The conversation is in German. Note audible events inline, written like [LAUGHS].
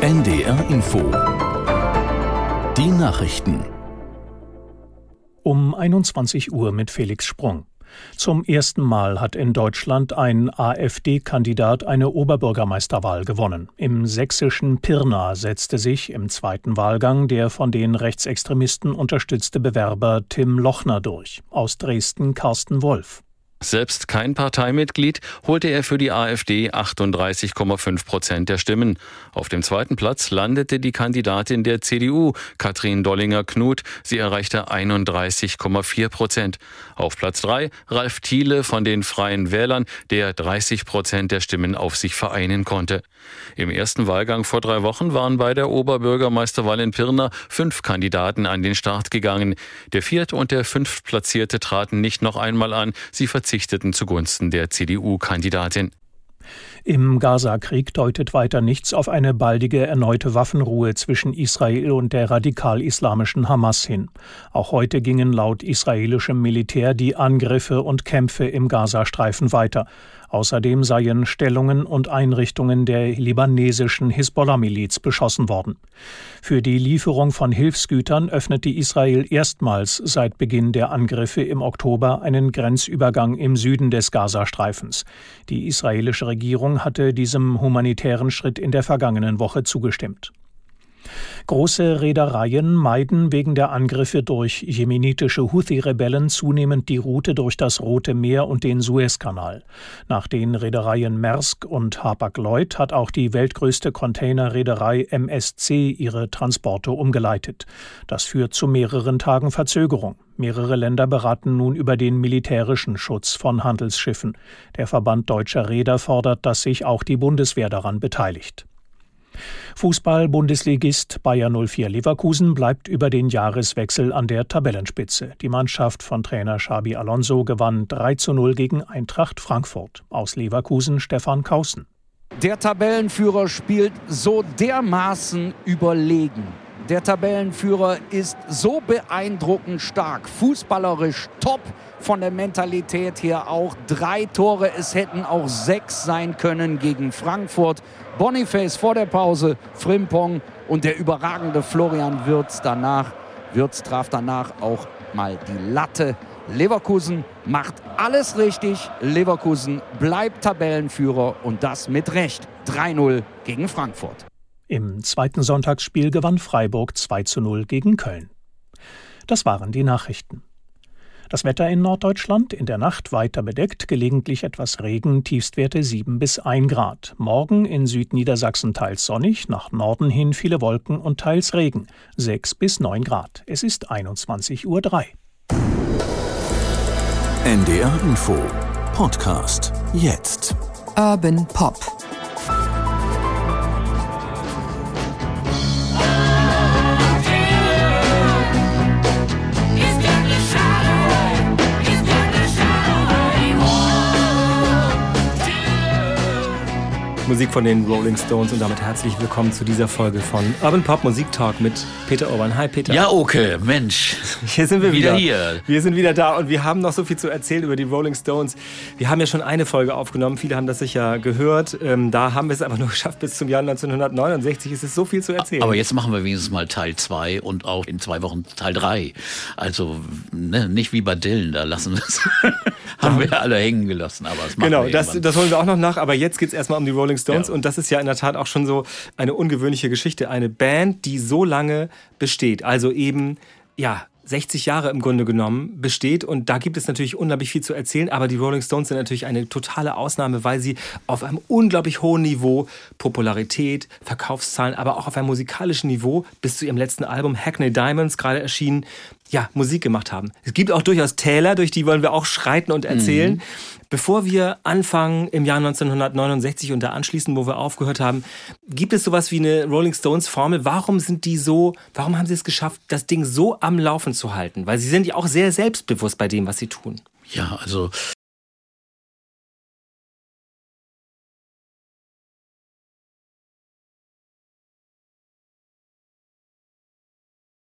NDR Info Die Nachrichten um 21 Uhr mit Felix Sprung. Zum ersten Mal hat in Deutschland ein AfD-Kandidat eine Oberbürgermeisterwahl gewonnen. Im sächsischen Pirna setzte sich im zweiten Wahlgang der von den Rechtsextremisten unterstützte Bewerber Tim Lochner durch. Aus Dresden Carsten Wolf. Selbst kein Parteimitglied holte er für die AfD 38,5 Prozent der Stimmen. Auf dem zweiten Platz landete die Kandidatin der CDU, Katrin Dollinger-Knut. Sie erreichte 31,4 Prozent. Auf Platz drei Ralf Thiele von den Freien Wählern, der 30 Prozent der Stimmen auf sich vereinen konnte. Im ersten Wahlgang vor drei Wochen waren bei der Oberbürgermeisterwahl in Pirna fünf Kandidaten an den Start gegangen. Der viert und der fünftplatzierte traten nicht noch einmal an. Sie zugunsten der CDU-Kandidatin. Im Gaza-Krieg deutet weiter nichts auf eine baldige erneute Waffenruhe zwischen Israel und der radikal-islamischen Hamas hin. Auch heute gingen laut israelischem Militär die Angriffe und Kämpfe im Gazastreifen weiter. Außerdem seien Stellungen und Einrichtungen der libanesischen Hisbollah-Miliz beschossen worden. Für die Lieferung von Hilfsgütern öffnete Israel erstmals seit Beginn der Angriffe im Oktober einen Grenzübergang im Süden des Gazastreifens. Die israelische Regierung hatte diesem humanitären Schritt in der vergangenen Woche zugestimmt. Große Reedereien meiden wegen der Angriffe durch jemenitische Houthi-Rebellen zunehmend die Route durch das Rote Meer und den Suezkanal. Nach den Reedereien Maersk und Hapag-Lloyd hat auch die weltgrößte Containerreederei MSC ihre Transporte umgeleitet. Das führt zu mehreren Tagen Verzögerung. Mehrere Länder beraten nun über den militärischen Schutz von Handelsschiffen. Der Verband deutscher Reeder fordert, dass sich auch die Bundeswehr daran beteiligt. Fußball-Bundesligist Bayer 04 Leverkusen bleibt über den Jahreswechsel an der Tabellenspitze. Die Mannschaft von Trainer Xabi Alonso gewann 3 zu 0 gegen Eintracht Frankfurt. Aus Leverkusen Stefan Kausen. Der Tabellenführer spielt so dermaßen überlegen. Der Tabellenführer ist so beeindruckend stark, fußballerisch top, von der Mentalität her auch. Drei Tore, es hätten auch sechs sein können gegen Frankfurt. Boniface vor der Pause, Frimpong und der überragende Florian Wirz danach. Wirz traf danach auch mal die Latte. Leverkusen macht alles richtig. Leverkusen bleibt Tabellenführer und das mit Recht. 3-0 gegen Frankfurt. Im zweiten Sonntagsspiel gewann Freiburg 2 zu 0 gegen Köln. Das waren die Nachrichten. Das Wetter in Norddeutschland in der Nacht weiter bedeckt, gelegentlich etwas Regen, Tiefstwerte 7 bis 1 Grad. Morgen in Südniedersachsen teils sonnig, nach Norden hin viele Wolken und teils Regen, 6 bis 9 Grad. Es ist 21.03 Uhr. NDR Info Podcast jetzt. Urban Pop. Musik von den Rolling Stones und damit herzlich willkommen zu dieser Folge von Urban Pop Musik Talk mit Peter Urban. Hi Peter. Ja, okay, Mensch. Hier sind wir wieder. Wieder hier. Wir sind wieder da und wir haben noch so viel zu erzählen über die Rolling Stones. Wir haben ja schon eine Folge aufgenommen, viele haben das sicher gehört. Ähm, da haben wir es aber nur [LAUGHS] geschafft bis zum Jahr 1969. Es ist so viel zu erzählen. Aber jetzt machen wir wenigstens mal Teil 2 und auch in zwei Wochen Teil 3. Also ne, nicht wie bei Dylan, da lassen wir es. [LAUGHS] [LAUGHS] haben wir alle hängen gelassen. Aber machen Genau, wir das, das holen wir auch noch nach. Aber jetzt geht es erstmal um die Rolling Stones. Ja. Und das ist ja in der Tat auch schon so eine ungewöhnliche Geschichte. Eine Band, die so lange besteht. Also eben, ja, 60 Jahre im Grunde genommen besteht. Und da gibt es natürlich unglaublich viel zu erzählen. Aber die Rolling Stones sind natürlich eine totale Ausnahme, weil sie auf einem unglaublich hohen Niveau Popularität, Verkaufszahlen, aber auch auf einem musikalischen Niveau bis zu ihrem letzten Album Hackney Diamonds, gerade erschienen, ja, Musik gemacht haben. Es gibt auch durchaus Täler, durch die wollen wir auch schreiten und erzählen. Bevor wir anfangen im Jahr 1969 und da anschließen, wo wir aufgehört haben, gibt es sowas wie eine Rolling Stones Formel? Warum sind die so, warum haben sie es geschafft, das Ding so am Laufen zu halten? Weil sie sind ja auch sehr selbstbewusst bei dem, was sie tun. Ja, also